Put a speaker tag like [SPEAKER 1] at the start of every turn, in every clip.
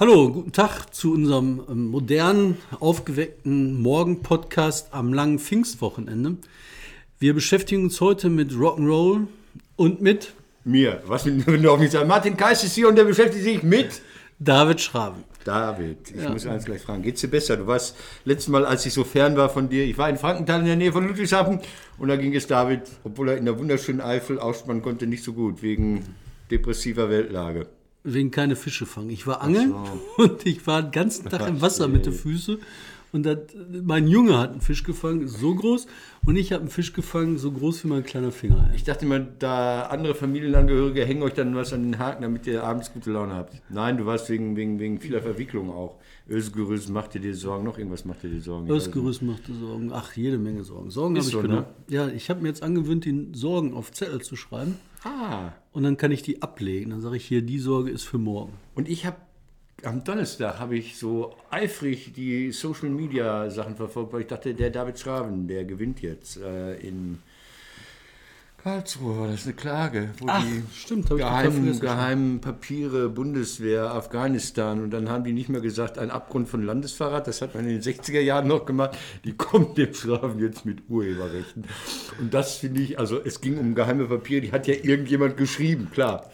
[SPEAKER 1] Hallo, guten Tag zu unserem ähm, modernen, aufgeweckten Morgen-Podcast am langen Pfingstwochenende. Wir beschäftigen uns heute mit Rock'n'Roll und mit
[SPEAKER 2] Mir. Was, wenn du auch nicht sagst, Martin Kais ist hier und der beschäftigt sich mit
[SPEAKER 1] David Schraven.
[SPEAKER 2] David. Ich muss eins gleich fragen. Geht's dir besser? Du warst letztes Mal, als ich so fern war von dir, ich war in Frankenthal in der Nähe von Ludwigshafen und da ging es David, obwohl er in der wunderschönen Eifel ausspannen konnte, nicht so gut, wegen depressiver Weltlage.
[SPEAKER 1] Wegen keine Fische fangen. Ich war angeln und ich war den ganzen Tag im Wasser mit den Füßen. Und dat, mein Junge hat einen Fisch gefangen, so groß. Und ich habe einen Fisch gefangen, so groß wie mein kleiner Finger.
[SPEAKER 2] Ich dachte immer, da andere Familienangehörige hängen euch dann was an den Haken, damit ihr abends gute Laune habt. Nein, du warst wegen, wegen, wegen vieler Verwicklungen auch. Ölsgerüst macht dir die Sorgen, noch irgendwas macht dir die Sorgen.
[SPEAKER 1] Ösgerüst machte Sorgen. Ach, jede Menge Sorgen. Sorgen habe ich
[SPEAKER 2] so,
[SPEAKER 1] genommen.
[SPEAKER 2] ne?
[SPEAKER 1] Ja, ich habe mir jetzt angewöhnt, die Sorgen auf Zettel zu schreiben.
[SPEAKER 2] Ah,
[SPEAKER 1] Und dann kann ich die ablegen. Dann sage ich hier, die Sorge ist für morgen.
[SPEAKER 2] Und ich habe am Donnerstag habe ich so eifrig die Social Media Sachen verfolgt, weil ich dachte, der David Schraven, der gewinnt jetzt äh, in Karlsruhe, war das eine Klage, wo
[SPEAKER 1] Ach,
[SPEAKER 2] die
[SPEAKER 1] stimmt,
[SPEAKER 2] geheimen, geheimen Papiere, Bundeswehr, Afghanistan und dann haben die nicht mehr gesagt, ein Abgrund von Landesverrat, das hat man in den 60er Jahren noch gemacht, die kommt dem Schraven jetzt mit Urheberrechten. Und das finde ich, also es ging um geheime Papiere, die hat ja irgendjemand geschrieben, klar.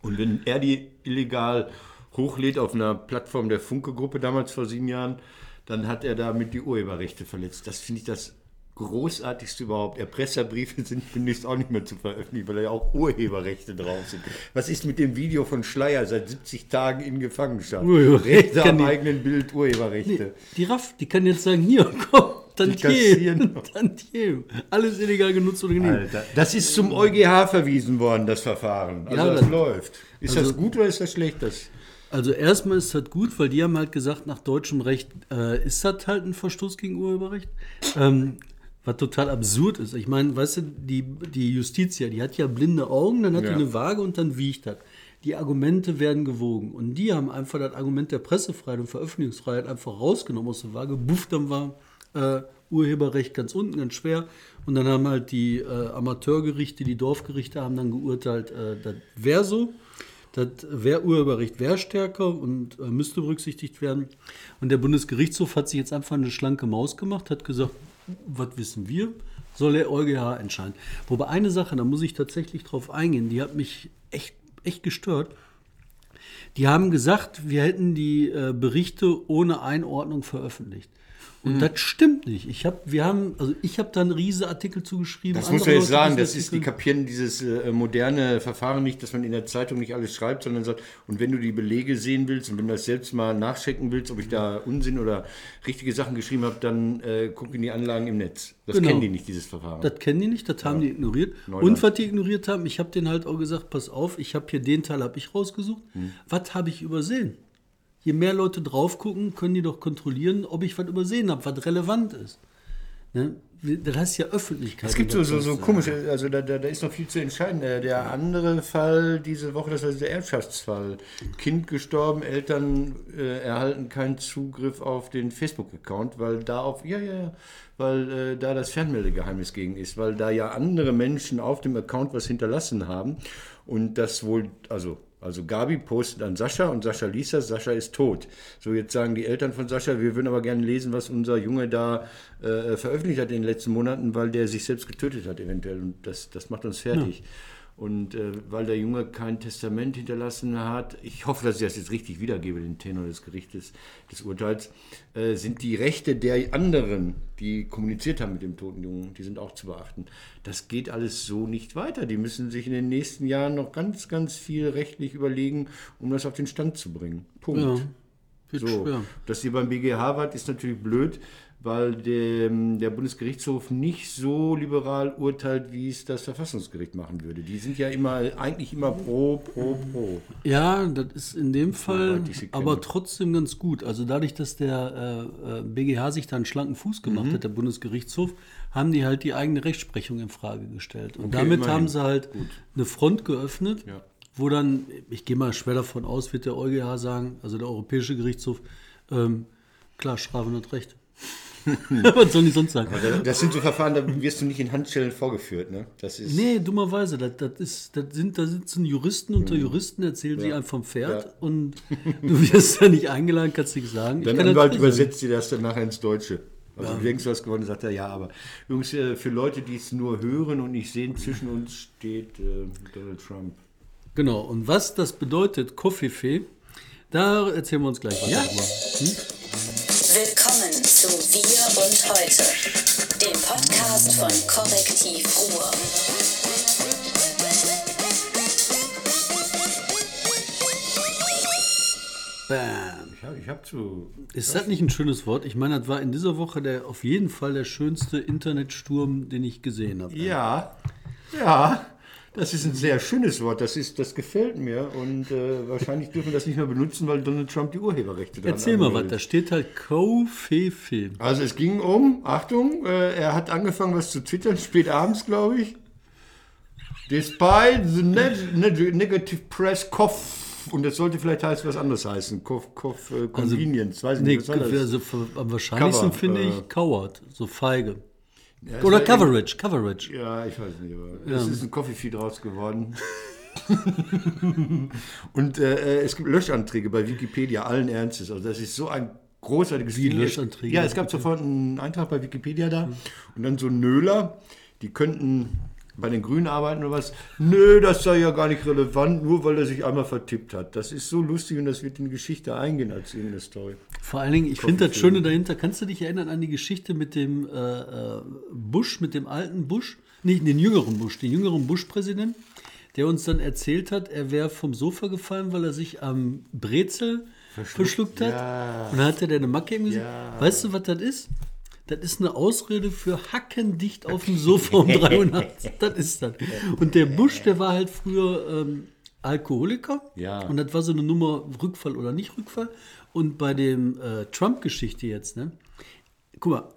[SPEAKER 2] Und wenn er die illegal hochlädt auf einer Plattform der Funke-Gruppe damals vor sieben Jahren, dann hat er damit die Urheberrechte verletzt. Das finde ich das großartigste überhaupt. Erpresserbriefe sind demnächst auch nicht mehr zu veröffentlichen, weil da ja auch Urheberrechte drauf sind. Was ist mit dem Video von Schleier seit 70 Tagen in Gefangenschaft?
[SPEAKER 1] Urheberrechte
[SPEAKER 2] Rechte am eigenen Bild, Urheberrechte.
[SPEAKER 1] Die Raff, die kann jetzt sagen, hier, komm, Tantiem,
[SPEAKER 2] noch.
[SPEAKER 1] Tantiem. Alles illegal genutzt oder genehmigt.
[SPEAKER 2] Alter, das ist zum EuGH verwiesen worden, das Verfahren. Also
[SPEAKER 1] Ja,
[SPEAKER 2] das
[SPEAKER 1] das-
[SPEAKER 2] läuft. Ist
[SPEAKER 1] also-
[SPEAKER 2] das gut oder ist das schlecht? Das
[SPEAKER 1] Also erstmal ist das gut, weil die haben halt gesagt, nach deutschem Recht äh, ist das halt ein Verstoß gegen Urheberrecht. Ähm, was total absurd ist. Ich meine, weißt du, die, die Justitia, die hat ja blinde Augen, dann hat
[SPEAKER 2] Ja.
[SPEAKER 1] die eine Waage und dann wiegt das. Die Argumente werden gewogen. Und die haben einfach das Argument der Pressefreiheit und Veröffentlichungsfreiheit einfach rausgenommen aus der Waage. Buff, dann war äh, Urheberrecht ganz unten, ganz schwer. Und dann haben halt die äh, Amateurgerichte, die Dorfgerichte haben dann geurteilt, äh, das wäre so. Das wär Urheberrecht wäre stärker und äh, müsste berücksichtigt werden. Und der Bundesgerichtshof hat sich jetzt einfach eine schlanke Maus gemacht, hat gesagt, was wissen wir, soll der EuGH entscheiden. Wobei eine Sache, da muss ich tatsächlich drauf eingehen, die hat mich echt, echt gestört. Die haben gesagt, wir hätten die äh, Berichte ohne Einordnung veröffentlicht. Und das stimmt nicht. Ich hab, wir haben, also ich habe da einen riese Artikel zugeschrieben.
[SPEAKER 2] Das muss man jetzt sagen,
[SPEAKER 1] riesen
[SPEAKER 2] das ist, die kapieren dieses äh, moderne Verfahren nicht, dass man in der Zeitung nicht alles schreibt, sondern sagt, und wenn du die Belege sehen willst und wenn du das selbst mal nachchecken willst, ob ich da Unsinn oder richtige Sachen geschrieben habe, dann äh, guck in die Anlagen im Netz. Das
[SPEAKER 1] Genau.
[SPEAKER 2] kennen die nicht, dieses Verfahren.
[SPEAKER 1] Das kennen die nicht, das haben die ignoriert.
[SPEAKER 2] Neuland.
[SPEAKER 1] Und was die ignoriert haben, ich habe denen halt auch gesagt, pass auf, ich habe hier den Teil habe ich rausgesucht.
[SPEAKER 2] Hm.
[SPEAKER 1] Was habe ich übersehen? Je mehr Leute drauf gucken, können die doch kontrollieren, ob ich was übersehen habe, was relevant ist. Ne? Das heißt ja Öffentlichkeit.
[SPEAKER 2] es gibt so, so, so
[SPEAKER 1] ist,
[SPEAKER 2] komische, also da, da, da ist noch viel zu entscheiden. Der, der andere Fall diese Woche, das war der Erbschaftsfall. Kind gestorben, Eltern äh, erhalten keinen Zugriff auf den Facebook-Account, weil da auf, ja, ja, ja, weil äh, da das Fernmeldegeheimnis gegen ist, weil da ja andere Menschen auf dem Account was hinterlassen haben und das wohl, also also Gabi postet an Sascha und Sascha liest das, Sascha ist tot. So, jetzt sagen die Eltern von Sascha, wir würden aber gerne lesen, was unser Junge da äh, veröffentlicht hat in den letzten Monaten, weil der sich selbst getötet hat eventuell. Und das, das macht uns fertig. Und äh, weil der Junge kein Testament hinterlassen hat, ich hoffe, dass ich das jetzt richtig wiedergebe, den Tenor des Gerichtes, des Urteils, äh, sind die Rechte der anderen, die kommuniziert haben mit dem toten Jungen, die sind auch zu beachten. Das geht alles so nicht weiter. Die müssen sich in den nächsten Jahren noch ganz, ganz viel rechtlich überlegen, um das auf den Stand zu bringen. Punkt.
[SPEAKER 1] Ja,
[SPEAKER 2] So, dass ihr beim BGH wart, ist natürlich blöd, weil der, der Bundesgerichtshof nicht so liberal urteilt, wie es das Verfassungsgericht machen würde. Die sind ja immer eigentlich immer pro, pro, pro.
[SPEAKER 1] Ja, das ist in dem Fall aber trotzdem ganz gut. Also dadurch, dass der äh, äh, BGH sich da einen schlanken Fuß gemacht
[SPEAKER 2] Mhm.
[SPEAKER 1] hat, der Bundesgerichtshof, haben die halt die eigene Rechtsprechung in Frage gestellt. Und
[SPEAKER 2] Okay,
[SPEAKER 1] damit
[SPEAKER 2] immerhin.
[SPEAKER 1] haben sie halt
[SPEAKER 2] Gut.
[SPEAKER 1] eine Front geöffnet,
[SPEAKER 2] Ja.
[SPEAKER 1] wo dann, ich gehe mal schwer davon aus, wird der EuGH sagen, also der Europäische Gerichtshof, ähm, klar, Schraven hat recht. Was soll ich sonst sagen?
[SPEAKER 2] Das, das sind so Verfahren, da wirst du nicht in Handschellen vorgeführt, ne? Das ist.
[SPEAKER 1] Nee, dummerweise, das, das ist, das sind, da sitzen Juristen unter Juristen, erzählen sie einem vom Pferd
[SPEAKER 2] Ja.
[SPEAKER 1] und du wirst da nicht eingeladen, kannst nichts sagen.
[SPEAKER 2] Dein Anwalt übersetzt dir das dann nachher ins Deutsche. Also du denkst, du hast gewonnen, sagt er, ja, aber Jungs, äh, für Leute, die es nur hören und nicht sehen, zwischen uns steht äh, Donald Trump.
[SPEAKER 1] Genau, und was das bedeutet, Koffeefee, da erzählen wir uns gleich was
[SPEAKER 2] Ja.
[SPEAKER 1] darüber.
[SPEAKER 3] Willkommen zu Wir und Heute, dem Podcast von Korrektiv Ruhr.
[SPEAKER 1] Bam.
[SPEAKER 2] Ich habe ich hab zu.
[SPEAKER 1] Ist das nicht ein schönes Wort? Ich meine, das war in dieser Woche der, auf jeden Fall der schönste Internetsturm, den ich gesehen habe.
[SPEAKER 2] Ja, ja, das ist ein sehr schönes Wort. Das, ist, das gefällt mir und äh, wahrscheinlich dürfen wir das nicht mehr benutzen, weil Donald Trump die Urheberrechte dran
[SPEAKER 1] Erzähl mal was, da steht halt Koffeefee.
[SPEAKER 2] Also es ging um, Achtung, äh, er hat angefangen was zu twittern, spät abends, glaube ich. Despite the neg neg negative press, Koff. Und das sollte vielleicht heißen, was anderes heißen. Koff, Koff, äh, Convenience, weiß ich
[SPEAKER 1] Nee,
[SPEAKER 2] nicht, was das?
[SPEAKER 1] also am wahrscheinlichsten
[SPEAKER 2] Cover,
[SPEAKER 1] finde
[SPEAKER 2] äh,
[SPEAKER 1] ich Coward, so feige.
[SPEAKER 2] Ja,
[SPEAKER 1] Oder Coverage, Coverage.
[SPEAKER 2] irgendwie- Ja, ich weiß nicht, aber es ist ein Coffee-Feed raus geworden. Und äh, es gibt Löschanträge bei Wikipedia, allen Ernstes. Also das ist so ein großartiges
[SPEAKER 1] Wie
[SPEAKER 2] Ding.
[SPEAKER 1] Löschanträge?
[SPEAKER 2] Ja, es gab sofort einen Eintrag bei Wikipedia da und dann so Nöler, die könnten bei den Grünen arbeiten oder was. Nö, das sei ja gar nicht relevant, nur weil er sich einmal vertippt hat. Das ist so lustig und das wird in die Geschichte eingehen als irgendeine Story.
[SPEAKER 1] Vor allen Dingen, ich finde das Schöne dahinter, kannst du dich erinnern an die Geschichte mit dem äh, äh, Bush, mit dem alten Bush, nicht den jüngeren Bush, den jüngeren Bush-Präsident, der uns dann erzählt hat, er wäre vom Sofa gefallen, weil er sich am Brezel verschluckt, hat.
[SPEAKER 2] ja.
[SPEAKER 1] Und dann hat er eine Macke im Gesicht.
[SPEAKER 2] Ja.
[SPEAKER 1] Weißt du, was das ist? Das ist eine Ausrede für hackendicht auf dem Sofa um 3 Uhr nachts. Das ist das. Und der Bush, der war halt früher ähm, Alkoholiker.
[SPEAKER 2] Ja.
[SPEAKER 1] Und das war so eine Nummer Rückfall oder nicht Rückfall. Und bei dem äh, Trump-Geschichte jetzt, ne? Guck mal,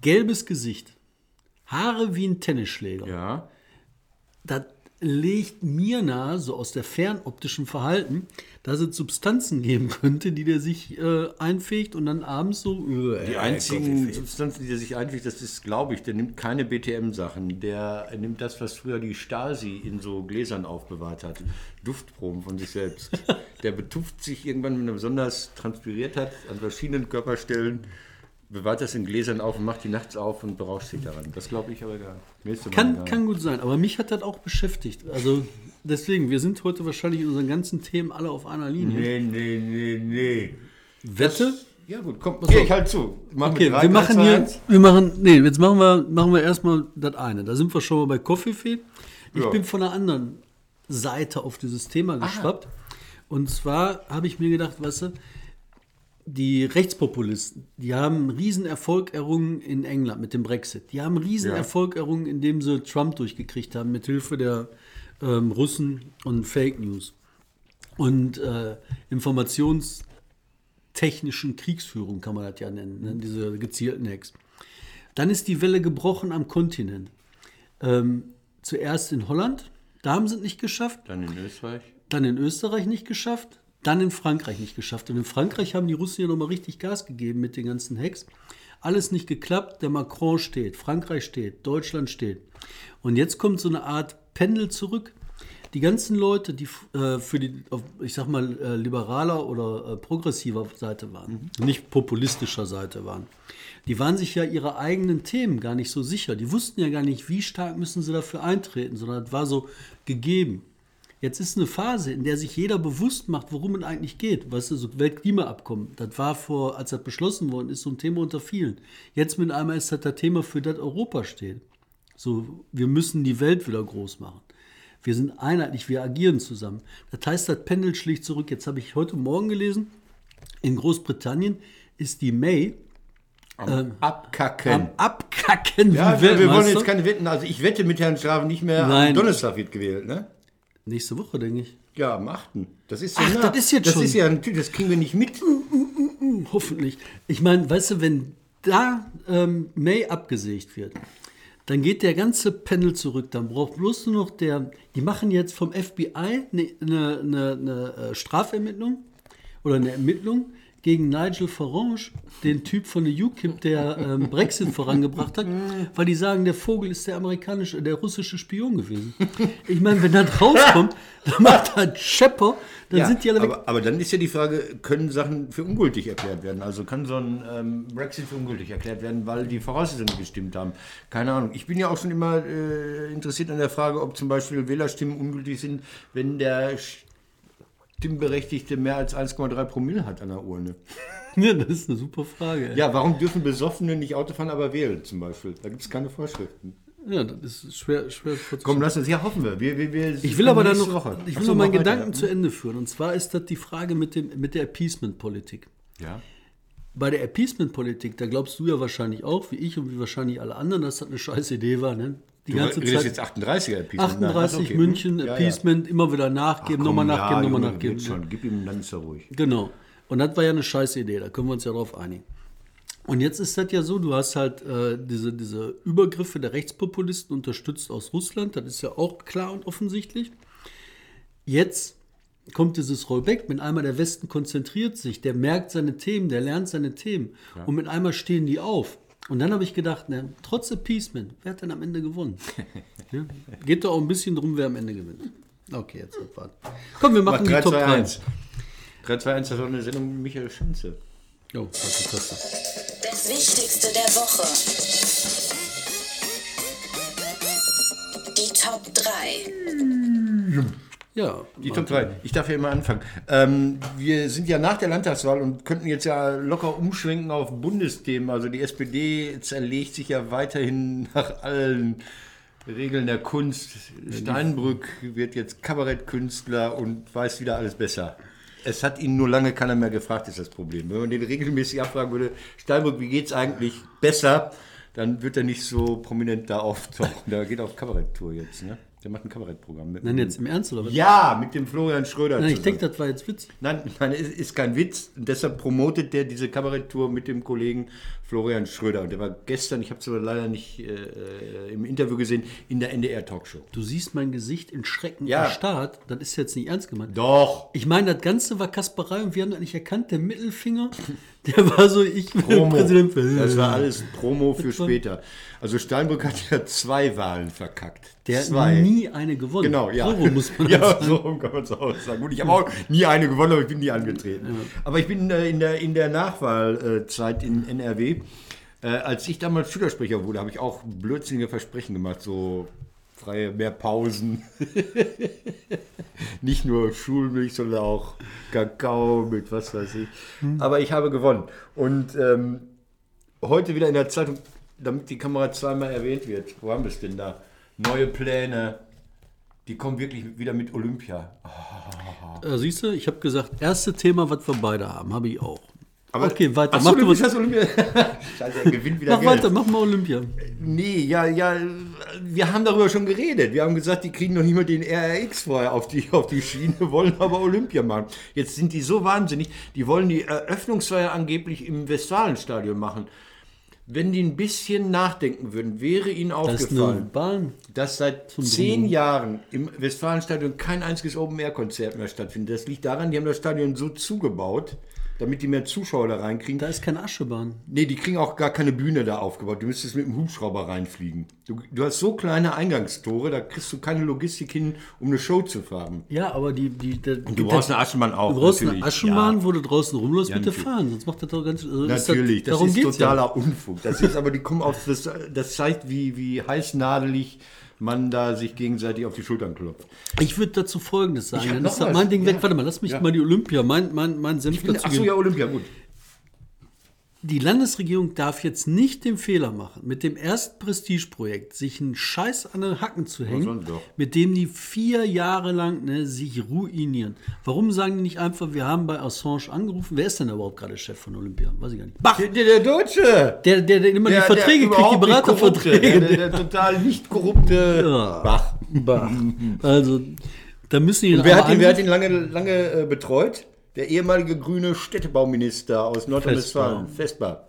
[SPEAKER 1] gelbes Gesicht, Haare wie ein Tennisschläger.
[SPEAKER 2] Ja.
[SPEAKER 1] Das legt mir nahe, so aus der fernoptischen Verhalten, dass es Substanzen geben könnte, die der sich äh, einfegt und dann abends so. äh,
[SPEAKER 2] Die einzigen Substanzen, die er sich einfügt, das ist, glaube ich, der nimmt keine BTM-Sachen. Der nimmt das, was früher die Stasi in so Gläsern aufbewahrt hat. Duftproben von sich selbst. der betupft sich irgendwann, wenn er besonders transpiriert hat, an verschiedenen Körperstellen, bewahrt das in Gläsern auf und macht die nachts auf und berauscht sich daran. Das glaube ich aber gar nicht.
[SPEAKER 1] Kann, kann gut sein, aber mich hat das auch beschäftigt. Also deswegen, wir sind heute wahrscheinlich in unseren ganzen Themen alle auf einer Linie.
[SPEAKER 2] Nee, nee, nee, nee.
[SPEAKER 1] Wette?
[SPEAKER 2] Ja gut, komm, geh ich halt zu. Machen
[SPEAKER 1] Okay,
[SPEAKER 2] drei,
[SPEAKER 1] wir machen hier, wir machen, nee, jetzt machen wir, machen wir erstmal das eine. Da sind wir schon mal bei Coffeefee. Ich
[SPEAKER 2] Ja.
[SPEAKER 1] bin von der anderen Seite auf dieses Thema geschwappt. Und zwar habe ich mir gedacht, weißt du, die Rechtspopulisten, die haben einen Riesenerfolg errungen in England mit dem Brexit. Die haben einen Riesenerfolg errungen, indem sie Trump durchgekriegt haben, mit Hilfe der ähm, Russen und Fake News. Und äh, informationstechnischen Kriegsführung kann man das ja nennen, ne? diese gezielten Hacks. Dann ist die Welle gebrochen am Kontinent. Ähm, zuerst in Holland, da haben sie es nicht geschafft.
[SPEAKER 2] Dann in Österreich.
[SPEAKER 1] Dann in Österreich nicht geschafft, dann in Frankreich nicht geschafft. Und in Frankreich haben die Russen ja nochmal richtig Gas gegeben mit den ganzen Hacks. Alles nicht geklappt, der Macron steht, Frankreich steht, Deutschland steht. Und jetzt kommt so eine Art Pendel zurück. Die ganzen Leute, die äh, für die, auf, ich sag mal, äh, liberaler oder äh, progressiver Seite waren, nicht populistischer Seite waren, die waren sich ja ihrer eigenen Themen gar nicht so sicher. Die wussten ja gar nicht, wie stark müssen sie dafür eintreten, sondern es war so gegeben. Jetzt ist eine Phase, in der sich jeder bewusst macht, worum es eigentlich geht. Weißt du, so Weltklimaabkommen, das war vor, als das beschlossen worden ist, so ein Thema unter vielen. Jetzt mit einmal ist das das Thema, für das Europa steht. So, wir müssen die Welt wieder groß machen. Wir sind einheitlich, wir agieren zusammen. Das heißt, das Pendel schlägt zurück. Jetzt habe ich heute Morgen gelesen, in Großbritannien ist die May
[SPEAKER 2] Am Abkacken.
[SPEAKER 1] am Abkacken
[SPEAKER 2] Ja,
[SPEAKER 1] wie
[SPEAKER 2] wir, wir wollen jetzt keine Wetten. Also ich wette mit Herrn Schraven nicht mehr.
[SPEAKER 1] Nein.
[SPEAKER 2] Am Donnerstag wird gewählt, ne?
[SPEAKER 1] Nächste Woche, denke ich.
[SPEAKER 2] Ja, am 8. Das ist so
[SPEAKER 1] Ach,
[SPEAKER 2] nah.
[SPEAKER 1] das ist jetzt
[SPEAKER 2] das
[SPEAKER 1] schon.
[SPEAKER 2] ist ja natürlich, das kriegen wir nicht mit.
[SPEAKER 1] Hoffentlich. Ich meine, weißt du, wenn da ähm, May abgesägt wird, dann geht der ganze Panel zurück. Dann braucht bloß nur noch der. Die machen jetzt vom FBI eine, eine, eine, eine äh, Strafermittlung oder eine Ermittlung gegen Nigel Farage, den Typ von der UKIP, der ähm, Brexit vorangebracht hat, weil die sagen, der Vogel ist der amerikanische, der russische Spion gewesen. Ich meine, wenn das rauskommt, dann macht er Schepper, dann
[SPEAKER 2] Ja,
[SPEAKER 1] sind die alle weg.
[SPEAKER 2] aber, aber dann ist ja die Frage, können Sachen für ungültig erklärt werden? Also kann so ein ähm, Brexit für ungültig erklärt werden, weil die Voraussetzungen gestimmt haben? Keine Ahnung. Ich bin ja auch schon immer äh, interessiert an der Frage, ob zum Beispiel Wählerstimmen ungültig sind, wenn der Stimmberechtigte mehr als 1,3 Promille hat an der Urne.
[SPEAKER 1] Ja, das ist eine super Frage.
[SPEAKER 2] Ja, warum dürfen Besoffene nicht Auto fahren, aber wählen zum Beispiel? Da gibt es keine Vorschriften.
[SPEAKER 1] Ja, das ist schwer, schwer vorzustellen.
[SPEAKER 2] Komm, lass uns, ja, hoffen wir. wir, wir, wir
[SPEAKER 1] Ich will aber dann noch,
[SPEAKER 2] Woche.
[SPEAKER 1] ich will noch meinen
[SPEAKER 2] mach weiter,
[SPEAKER 1] Gedanken
[SPEAKER 2] ja.
[SPEAKER 1] zu Ende führen. Und zwar ist das die Frage mit, dem, mit der Appeasement-Politik.
[SPEAKER 2] Ja.
[SPEAKER 1] Bei der Appeasement-Politik, da glaubst du ja wahrscheinlich auch, wie ich und wie wahrscheinlich alle anderen, dass das eine scheiß Idee war. Ne? Die
[SPEAKER 2] Du
[SPEAKER 1] ganze
[SPEAKER 2] redest
[SPEAKER 1] Zeit
[SPEAKER 2] jetzt 38er Appeasement. Nein,
[SPEAKER 1] 38
[SPEAKER 2] okay.
[SPEAKER 1] München,
[SPEAKER 2] Ja, ja.
[SPEAKER 1] Appeasement, immer wieder nachgeben,
[SPEAKER 2] Ach, komm,
[SPEAKER 1] nochmal
[SPEAKER 2] ja,
[SPEAKER 1] nachgeben, nochmal
[SPEAKER 2] Junge,
[SPEAKER 1] nachgeben.
[SPEAKER 2] Schon. Gib ihm, dann ist er ruhig.
[SPEAKER 1] Genau. Und das war ja eine scheiß Idee, da können wir uns ja drauf einigen. Und jetzt ist das ja so, du hast halt äh, diese, diese Übergriffe der Rechtspopulisten unterstützt aus Russland, das ist ja auch klar und offensichtlich. Jetzt kommt dieses Rollback, mit einmal der Westen konzentriert sich, der merkt seine Themen, der lernt seine Themen und mit einmal stehen die auf. Und dann habe ich gedacht, ne, trotz Appeasement, wer hat denn am Ende gewonnen? ja? Geht doch auch ein bisschen drum, wer am Ende gewinnt. Okay, jetzt wird warten. Komm, wir machen
[SPEAKER 2] Mach
[SPEAKER 1] die Top 3.
[SPEAKER 2] 3-2-1. 3-2-1, das war eine Sendung mit Michael Schanze.
[SPEAKER 1] Oh, falsche Taste.
[SPEAKER 3] Das Wichtigste der Woche. Die Top 3.
[SPEAKER 1] Ja,
[SPEAKER 2] Die Top 3. Ich darf ja immer anfangen. Ähm, wir sind ja nach der Landtagswahl und könnten jetzt ja locker umschwenken auf Bundesthemen. Also die SPD zerlegt sich ja weiterhin nach allen Regeln der Kunst. Steinbrück wird jetzt Kabarettkünstler und weiß wieder alles besser. Es hat ihn nur lange keiner mehr gefragt, ist das Problem. Wenn man den regelmäßig abfragen würde, Steinbrück, wie geht's eigentlich besser, dann wird er nicht so prominent da auftauchen. Der geht auf Kabaretttour jetzt, ne? Der macht ein Kabarettprogramm. Mit
[SPEAKER 1] Nein, jetzt im Ernst oder was?
[SPEAKER 2] ja, mit dem Florian Schröder.
[SPEAKER 1] Nein, ich denke, das war jetzt Witz.
[SPEAKER 2] Nein, nein, es ist kein Witz. Und deshalb promotet der diese Kabaretttour mit dem Kollegen Florian Schröder. Und der war gestern, ich habe es aber leider nicht äh, äh, im Interview gesehen, in der NDR-Talkshow.
[SPEAKER 1] Du siehst mein Gesicht in Schrecken
[SPEAKER 2] Ja.
[SPEAKER 1] erstarrt. Das ist jetzt nicht ernst gemeint.
[SPEAKER 2] Doch.
[SPEAKER 1] Ich meine, das Ganze war Kasperei und wir haben das nicht erkannt. Der Mittelfinger, der war so, ich will
[SPEAKER 2] Promo.
[SPEAKER 1] Präsident.
[SPEAKER 2] Das war alles Promo für später. Also Steinbrück hat ja zwei Wahlen verkackt.
[SPEAKER 1] Der hat
[SPEAKER 2] zwei.
[SPEAKER 1] nie eine gewonnen.
[SPEAKER 2] Genau, ja.
[SPEAKER 1] So rum muss man
[SPEAKER 2] ja,
[SPEAKER 1] sagen.
[SPEAKER 2] so kann man es auch sagen. Gut, ich habe auch nie eine gewonnen, aber ich bin nie angetreten. Aber ich bin äh, in der, in der Nachwahlzeit in NRW, äh, als ich damals Schülersprecher wurde, habe ich auch blödsinnige Versprechen gemacht, so freie, mehr Pausen. Nicht nur Schulmilch, sondern auch Kakao mit was weiß ich. Aber ich habe gewonnen. Und ähm, heute wieder in der Zeitung, damit die Kamera zweimal erwähnt wird. Wo haben wir es denn da? Neue Pläne. Die kommen wirklich wieder mit Olympia.
[SPEAKER 1] Äh, siehst du, ich habe gesagt, erste Thema, was wir beide haben, habe ich auch.
[SPEAKER 2] Aber-
[SPEAKER 1] okay, weiter. Mach
[SPEAKER 2] du
[SPEAKER 1] was.
[SPEAKER 2] das Olympia. Scheiße, er gewinnt wieder
[SPEAKER 1] Mach
[SPEAKER 2] Geld.
[SPEAKER 1] weiter, mach mal Olympia.
[SPEAKER 2] Nee, ja, ja, wir haben darüber schon geredet. Wir haben gesagt, die kriegen noch nicht mal den RRX vorher auf die, auf die Schiene, wollen aber Olympia machen. Jetzt sind die so wahnsinnig, die wollen die Eröffnungsfeier angeblich im Westfalenstadion machen. Wenn die ein bisschen nachdenken würden, wäre ihnen
[SPEAKER 1] Das
[SPEAKER 2] aufgefallen,
[SPEAKER 1] Bahn.
[SPEAKER 2] dass seit zehn Jahren im Westfalenstadion kein einziges Open-Air-Konzert mehr stattfindet. Das liegt daran, die haben das Stadion so zugebaut, damit die mehr Zuschauer da reinkriegen.
[SPEAKER 1] Da ist keine Aschebahn.
[SPEAKER 2] Nee, die kriegen auch gar keine Bühne da aufgebaut. Du müsstest mit dem Hubschrauber reinfliegen. Du, du hast so kleine Eingangstore, da kriegst du keine Logistik hin, um eine Show zu fahren.
[SPEAKER 1] Ja, aber die. die, die
[SPEAKER 2] Du brauchst eine Aschenbahn auch.
[SPEAKER 1] Du brauchst eine
[SPEAKER 2] natürlich.
[SPEAKER 1] Aschenbahn,
[SPEAKER 2] Ja.
[SPEAKER 1] wo du draußen rumläufst
[SPEAKER 2] Ja, natürlich.
[SPEAKER 1] Fahren. Sonst macht das doch ganz. Also
[SPEAKER 2] Natürlich, das,
[SPEAKER 1] darum
[SPEAKER 2] ist totaler
[SPEAKER 1] ja.
[SPEAKER 2] Unfug. Das ist aber, die kommen auf das, das zeigt, wie, wie heißnadelig man da sich gegenseitig auf die Schultern klopft.
[SPEAKER 1] Ich würde dazu Folgendes sagen.
[SPEAKER 2] Ich
[SPEAKER 1] Dann
[SPEAKER 2] noch
[SPEAKER 1] ist
[SPEAKER 2] was.
[SPEAKER 1] mein Ding weg.
[SPEAKER 2] Ja.
[SPEAKER 1] Warte mal, lass mich
[SPEAKER 2] Ja.
[SPEAKER 1] mal die Olympia, mein, mein, mein Senf dazu
[SPEAKER 2] Achso,
[SPEAKER 1] geben.
[SPEAKER 2] ja, Olympia, gut.
[SPEAKER 1] Die Landesregierung darf jetzt nicht den Fehler machen, mit dem ersten Prestigeprojekt sich einen Scheiß an den Hacken zu hängen, mit dem die vier Jahre lang ne, sich ruinieren. Warum sagen die nicht einfach, wir haben bei Assange angerufen? Wer ist denn überhaupt gerade Chef von Olympia? Weiß ich gar nicht. Bach!
[SPEAKER 2] Der, der, der Deutsche!
[SPEAKER 1] Der, der, der immer die Verträge kriegt, die Beraterverträge.
[SPEAKER 2] Der, der, der total nicht korrupte
[SPEAKER 1] Ja.
[SPEAKER 2] Bach.
[SPEAKER 1] Bach. Also, da müssen die
[SPEAKER 2] Wer
[SPEAKER 1] aber
[SPEAKER 2] hat ihn, wer hat ihn lange, lange äh, betreut? Der ehemalige grüne Städtebauminister aus Nordrhein-Westfalen, Vesper.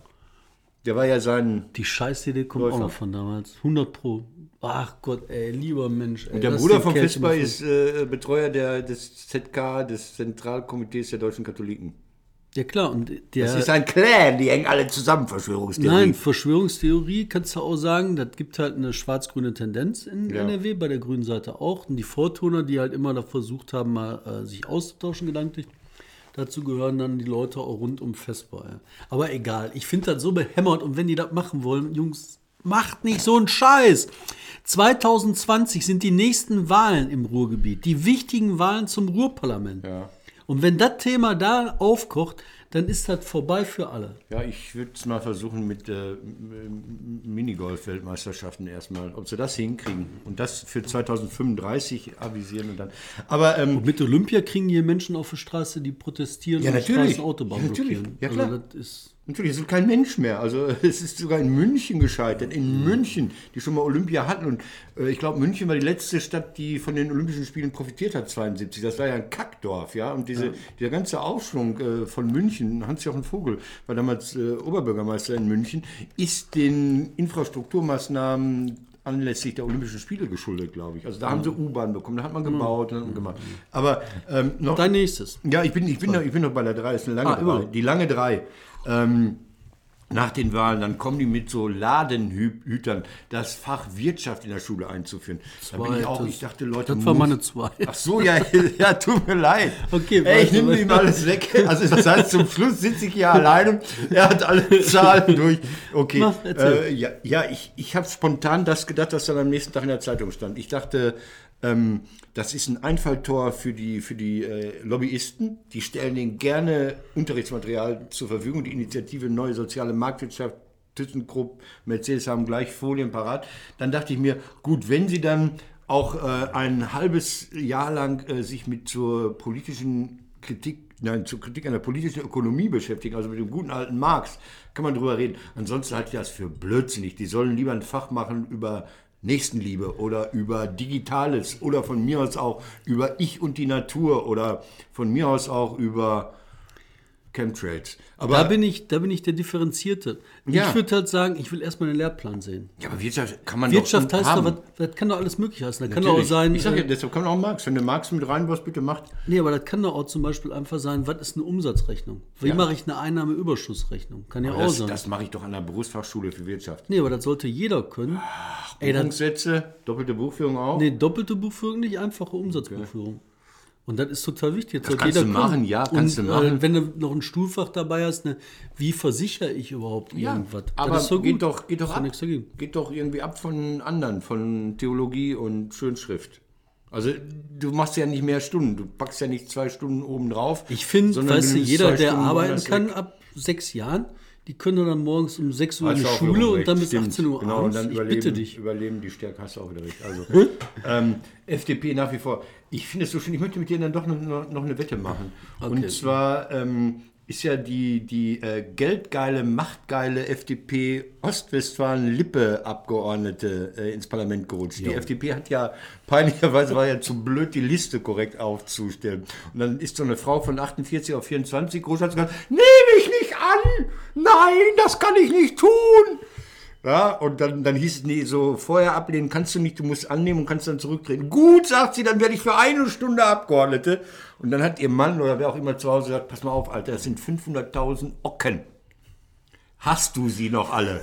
[SPEAKER 2] Der war ja sein.
[SPEAKER 1] Die Scheißidee kommt auch
[SPEAKER 2] Läufer.
[SPEAKER 1] noch von damals. 100 Pro. Ach Gott, ey, lieber Mensch. Ey,
[SPEAKER 2] Der
[SPEAKER 1] lass
[SPEAKER 2] Bruder von
[SPEAKER 1] mal
[SPEAKER 2] ist äh, Betreuer der, des ZK, des Zentralkomitees der deutschen Katholiken.
[SPEAKER 1] Ja klar, und der.
[SPEAKER 2] Das ist ein Clan, die hängen alle zusammen, Verschwörungstheorie.
[SPEAKER 1] Nein, Verschwörungstheorie kannst du auch sagen, das gibt halt eine schwarz-grüne Tendenz in
[SPEAKER 2] Ja.
[SPEAKER 1] NRW, bei der grünen Seite auch. Und die Vortoner, die halt immer da versucht haben, mal äh, sich auszutauschen gedanklich, dazu gehören dann die Leute auch rund um Vesper. Ja. Aber egal, ich finde das so behämmert und wenn die das machen wollen, Jungs, macht nicht so einen Scheiß. 2020 sind die nächsten Wahlen im Ruhrgebiet, die wichtigen Wahlen zum Ruhrparlament.
[SPEAKER 2] Ja.
[SPEAKER 1] Und wenn das Thema da aufkocht, dann ist das vorbei für alle.
[SPEAKER 2] Ja, ich würde es mal versuchen mit äh, Minigolf-Weltmeisterschaften erstmal, ob sie das hinkriegen. Und das für 2035 avisieren und dann. Aber ähm,
[SPEAKER 1] Mit Olympia kriegen hier Menschen auf der Straße, die protestieren
[SPEAKER 2] Ja,
[SPEAKER 1] und
[SPEAKER 2] natürlich.
[SPEAKER 1] Straßen Autobahn
[SPEAKER 2] Ja, natürlich.
[SPEAKER 1] blockieren.
[SPEAKER 2] Ja, klar.
[SPEAKER 1] Also das ist
[SPEAKER 2] Natürlich, es ist kein Mensch mehr. Also es ist sogar in München gescheitert. In München, die schon mal Olympia hatten. Und äh, ich glaube, München war die letzte Stadt, die von den Olympischen Spielen profitiert hat, 72. Das war ja ein Kackdorf, ja. Und diese, dieser ganze Aufschwung äh, von München, Hans-Jochen Vogel war damals äh, Oberbürgermeister in München, ist den Infrastrukturmaßnahmen anlässlich der Olympischen Spiele geschuldet, glaube ich. Also da haben sie U-Bahn bekommen, da hat man gebaut und hat man gemacht. Aber ähm, noch,
[SPEAKER 1] dein nächstes.
[SPEAKER 2] ja, ich bin, ich bin, noch, ich bin noch bei der 3, das ist eine lange
[SPEAKER 1] Ah,
[SPEAKER 2] 3.
[SPEAKER 1] immer.
[SPEAKER 2] Die lange 3. Ähm, nach den Wahlen, dann kommen die mit so Ladenhütern, das Fach Wirtschaft in der Schule einzuführen. Da bin ich auch,
[SPEAKER 1] das-
[SPEAKER 2] ich dachte, Leute,
[SPEAKER 1] das war meine zwei.
[SPEAKER 2] Ach so, ja, ja, tut mir leid.
[SPEAKER 1] Okay,
[SPEAKER 2] Ey, ich nehme ihm alles weg. Also das heißt, zum Schluss sitze ich hier alleine. Er hat alle Zahlen durch. Okay.
[SPEAKER 1] Mach,
[SPEAKER 2] äh, ja, ja, ich, ich habe spontan das gedacht, was dann am nächsten Tag in der Zeitung stand. Ich dachte, ähm, das ist ein Einfalltor für die, für die äh, Lobbyisten. Die stellen denen gerne Unterrichtsmaterial zur Verfügung. Die Initiative Neue Soziale Marktwirtschaft ThyssenKrupp, Mercedes haben gleich Folien parat. Dann dachte ich mir, gut, wenn sie dann auch äh, ein halbes Jahr lang äh, sich mit zur politischen Kritik, nein, zur Kritik an der politischen Ökonomie beschäftigen, also mit dem guten alten Marx, kann man drüber reden. Ansonsten halte ich das für blödsinnig. Die sollen lieber ein Fach machen über Nächstenliebe oder über Digitales oder von mir aus auch über Ich und die Natur oder von mir aus auch über Chemtrails. Aber,
[SPEAKER 1] Da bin ich, da bin ich der Differenzierte.
[SPEAKER 2] Ja.
[SPEAKER 1] Ich würde halt sagen, ich will erstmal den Lehrplan sehen.
[SPEAKER 2] ja, aber Wirtschaft kann man
[SPEAKER 1] Wirtschaft
[SPEAKER 2] doch
[SPEAKER 1] heißt
[SPEAKER 2] haben.
[SPEAKER 1] doch, was, das kann doch alles möglich heißen. Das kann doch auch sein,
[SPEAKER 2] Ich sage ja,
[SPEAKER 1] äh,
[SPEAKER 2] deshalb kann auch Marx. Wenn du Marx mit reinbaust, bitte macht.
[SPEAKER 1] nee, aber das kann doch auch zum Beispiel einfach sein, was ist eine Umsatzrechnung? Wie
[SPEAKER 2] Ja.
[SPEAKER 1] mache ich eine Einnahmeüberschussrechnung? Kann ja auch
[SPEAKER 2] Das,
[SPEAKER 1] sein.
[SPEAKER 2] das mache ich doch an der Berufsfachschule für Wirtschaft.
[SPEAKER 1] nee, aber das sollte jeder können. Ey, dann,
[SPEAKER 2] Buchungssätze, doppelte Buchführung auch.
[SPEAKER 1] nee, doppelte Buchführung, nicht einfache Umsatzbuchführung. Und das ist total wichtig. Das, sollte
[SPEAKER 2] kannst du machen,
[SPEAKER 1] können.
[SPEAKER 2] ja, kannst
[SPEAKER 1] Und,
[SPEAKER 2] du machen.
[SPEAKER 1] Äh, wenn du noch ein Stuhlfach dabei hast, ne, wie versichere ich überhaupt
[SPEAKER 2] Ja,
[SPEAKER 1] irgendwas?
[SPEAKER 2] aber
[SPEAKER 1] das doch
[SPEAKER 2] geht doch, geht doch ab. Geht doch irgendwie ab von anderen, von Theologie und Schönschrift. Also du machst ja nicht mehr Stunden, du packst ja nicht zwei Stunden oben drauf.
[SPEAKER 1] Ich finde, weißt du, jeder, der
[SPEAKER 2] Stunden
[SPEAKER 1] arbeiten kann
[SPEAKER 2] weg.
[SPEAKER 1] ab sechs Jahren, die können dann morgens um 6 Uhr in die Schule und dann bis
[SPEAKER 2] stimmt.
[SPEAKER 1] 18 Uhr
[SPEAKER 2] genau,
[SPEAKER 1] abends.
[SPEAKER 2] Und dann
[SPEAKER 1] ich
[SPEAKER 2] überleben,
[SPEAKER 1] bitte dich.
[SPEAKER 2] Überleben die Stärke, hast du auch wieder recht. Also, ähm, FDP nach wie vor. Ich finde es so schön, ich möchte mit dir dann doch noch, noch eine Wette machen.
[SPEAKER 1] Okay.
[SPEAKER 2] Und zwar ähm, ist ja die, die äh, geldgeile, machtgeile FDP Ostwestfalen-Lippe-Abgeordnete äh, ins Parlament gerutscht. Die FDP hat ja peinlicherweise war ja zu blöd, die Liste korrekt aufzustellen. Und dann ist so eine Frau von 48 auf 24 groß hat gesagt, nehme ich nicht an! Nein, das kann ich nicht tun! Ja, und dann, dann hieß es, nee, so vorher ablehnen kannst du nicht, du musst annehmen und kannst dann zurücktreten. Gut, sagt sie, dann werde ich für eine Stunde Abgeordnete. Und dann hat ihr Mann oder wer auch immer zu Hause gesagt, pass mal auf, Alter, das sind 500.000 Ocken. Hast du sie noch alle?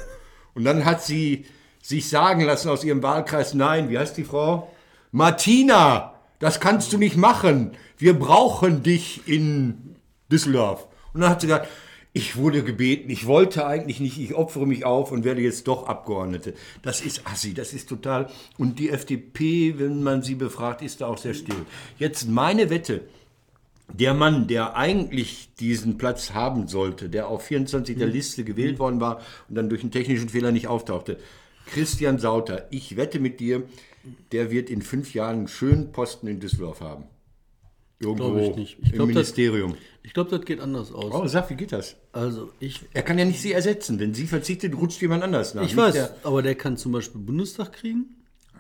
[SPEAKER 2] Und dann hat sie sich sagen lassen aus ihrem Wahlkreis, nein, wie heißt die Frau? Martina, das kannst du nicht machen. Wir brauchen dich in Düsseldorf. Und dann hat sie gesagt, ich wurde gebeten, ich wollte eigentlich nicht, ich opfere mich auf und werde jetzt doch Abgeordnete. Das ist assi, das ist total. Und die FDP, wenn man sie befragt, ist da auch sehr still. Jetzt meine Wette. Der Mann, der eigentlich diesen Platz haben sollte, der auf 24 der Liste gewählt worden war und dann durch einen technischen Fehler nicht auftauchte, Christian Sauter, ich wette mit dir, der wird in fünf Jahren einen schönen Posten in Düsseldorf haben. Irgendwo
[SPEAKER 1] Glaube ich nicht. Ich
[SPEAKER 2] im
[SPEAKER 1] glaub, das-
[SPEAKER 2] Ministerium.
[SPEAKER 1] Ich glaube, das geht anders aus.
[SPEAKER 2] Oh, sag, wie geht das?
[SPEAKER 1] Also, ich,
[SPEAKER 2] Er kann ja nicht sie ersetzen. Wenn sie verzichtet, rutscht jemand anders nach.
[SPEAKER 1] ich
[SPEAKER 2] Nicht
[SPEAKER 1] weiß,
[SPEAKER 2] Der,
[SPEAKER 1] aber der kann zum Beispiel Bundestag kriegen.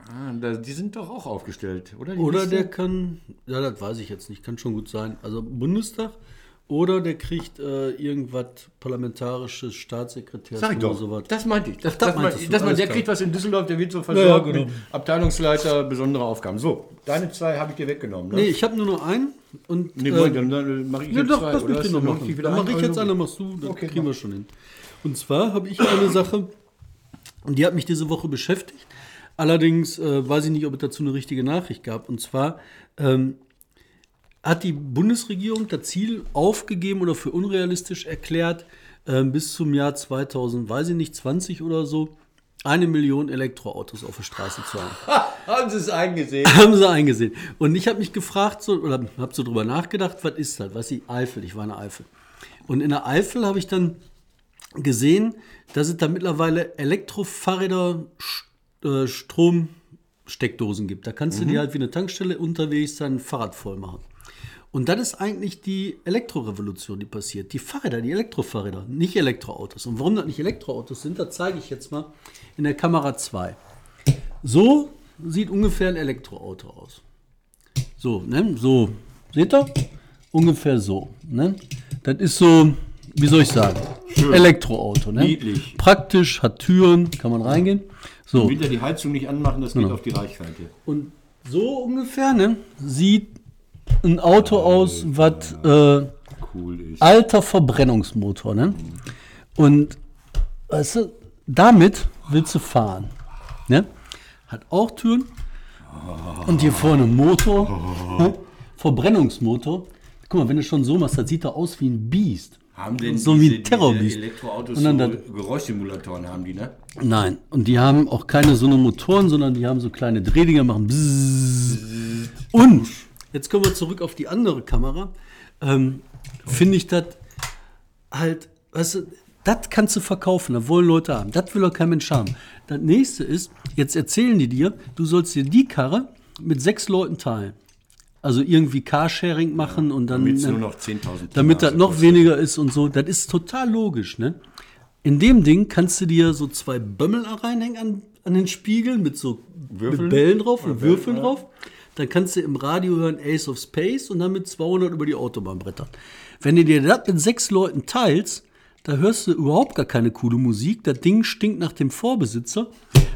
[SPEAKER 2] ah, da, die sind doch auch aufgestellt, oder? Die
[SPEAKER 1] Oder
[SPEAKER 2] Liste?
[SPEAKER 1] der kann, ja, das weiß ich jetzt nicht, kann schon gut sein. Also Bundestag oder der kriegt äh, irgendwas parlamentarisches Staatssekretärs
[SPEAKER 2] Sag ich
[SPEAKER 1] oder
[SPEAKER 2] doch.
[SPEAKER 1] sowas.
[SPEAKER 2] Das meinte ich. Das,
[SPEAKER 1] das
[SPEAKER 2] das
[SPEAKER 1] meintest du,
[SPEAKER 2] dass man,
[SPEAKER 1] alles
[SPEAKER 2] der
[SPEAKER 1] klar.
[SPEAKER 2] kriegt was in Düsseldorf, der wird so versorgt
[SPEAKER 1] Ja, genau.
[SPEAKER 2] mit Abteilungsleiter, besondere Aufgaben. So, deine zwei habe ich dir weggenommen. Ne?
[SPEAKER 1] Nee, ich habe nur noch einen. Und,
[SPEAKER 2] Nee,
[SPEAKER 1] äh,
[SPEAKER 2] dann, dann mache ich
[SPEAKER 1] Ja,
[SPEAKER 2] jetzt
[SPEAKER 1] doch,
[SPEAKER 2] zwei.
[SPEAKER 1] lass mich den noch machen. Dann mache ich jetzt einen, dann machst du, dann
[SPEAKER 2] Okay,
[SPEAKER 1] kriegen wir schon hin. Und zwar habe ich eine Sache, und die hat mich diese Woche beschäftigt. Allerdings äh, weiß ich nicht, ob es dazu eine richtige Nachricht gab. Und zwar ähm, hat die Bundesregierung das Ziel aufgegeben oder für unrealistisch erklärt, äh, bis zum Jahr 2000, weiß ich nicht, 20 oder so, eine Million Elektroautos auf der Straße zu haben.
[SPEAKER 2] Haben Sie es eingesehen?
[SPEAKER 1] Haben sie eingesehen. Und ich habe mich gefragt, so, oder habe so drüber nachgedacht, was ist das? Was ist die Eifel? Ich war in der Eifel. Und in der Eifel habe ich dann gesehen, dass es da mittlerweile Elektrofahrräder Sch- äh, Stromsteckdosen gibt. Da kannst du die halt wie eine Tankstelle unterwegs dein Fahrrad voll machen. Und das ist eigentlich die Elektrorevolution, die passiert. Die Fahrräder, die Elektrofahrräder, nicht Elektroautos. Und warum das nicht Elektroautos sind, das zeige ich jetzt mal in der Kamera 2. So sieht ungefähr ein Elektroauto aus. So, ne? So, seht ihr? Ungefähr so. Ne? Das ist so, wie soll ich sagen? Elektroauto. Ne?
[SPEAKER 2] Niedlich.
[SPEAKER 1] Praktisch, hat Türen, kann man reingehen. So,
[SPEAKER 2] Winter die Heizung nicht anmachen, das geht auf die Reichweite.
[SPEAKER 1] und so ungefähr ne, sieht ein Auto aus, was äh,
[SPEAKER 2] Cool
[SPEAKER 1] alter Verbrennungsmotor. Ne? Und weißt du, damit willst du fahren. Ne? Hat auch Türen. Und hier vorne Motor. Ne? Verbrennungsmotor. Guck mal, wenn du schon so machst, das sieht da aus wie ein Biest.
[SPEAKER 2] Haben denn
[SPEAKER 1] so
[SPEAKER 2] diese,
[SPEAKER 1] wie ein Terrorbiest.
[SPEAKER 2] Elektroautos
[SPEAKER 1] Und dann
[SPEAKER 2] so
[SPEAKER 1] das-
[SPEAKER 2] Geräuschsimulatoren haben die, ne?
[SPEAKER 1] Nein, und die haben auch keine so eine Motoren, sondern die haben so kleine Drehdinger, machen bzzz. Und jetzt kommen wir zurück auf die andere Kamera. Ähm, Finde ich das halt, weißt du, das kannst du verkaufen, das wollen Leute haben. Das will doch kein Mensch haben. Das nächste ist, jetzt erzählen die dir, du sollst dir die Karre mit sechs Leuten teilen. Also irgendwie Carsharing machen und dann.
[SPEAKER 2] Damit es
[SPEAKER 1] ne,
[SPEAKER 2] nur noch 10.000
[SPEAKER 1] damit das noch
[SPEAKER 2] kostet.
[SPEAKER 1] weniger ist und so. Das ist total logisch, ne? In dem Ding kannst du dir so zwei Bömmel reinhängen an, an den Spiegeln mit so
[SPEAKER 2] Würfeln?
[SPEAKER 1] mit Bällen drauf und
[SPEAKER 2] Ja,
[SPEAKER 1] Würfeln
[SPEAKER 2] ja.
[SPEAKER 1] drauf. Dann kannst du im Radio hören Ace of Space und dann mit 200 über die Autobahn brettern. Wenn du dir das mit sechs Leuten teilst, da hörst du überhaupt gar keine coole Musik. Das Ding stinkt nach dem Vorbesitzer.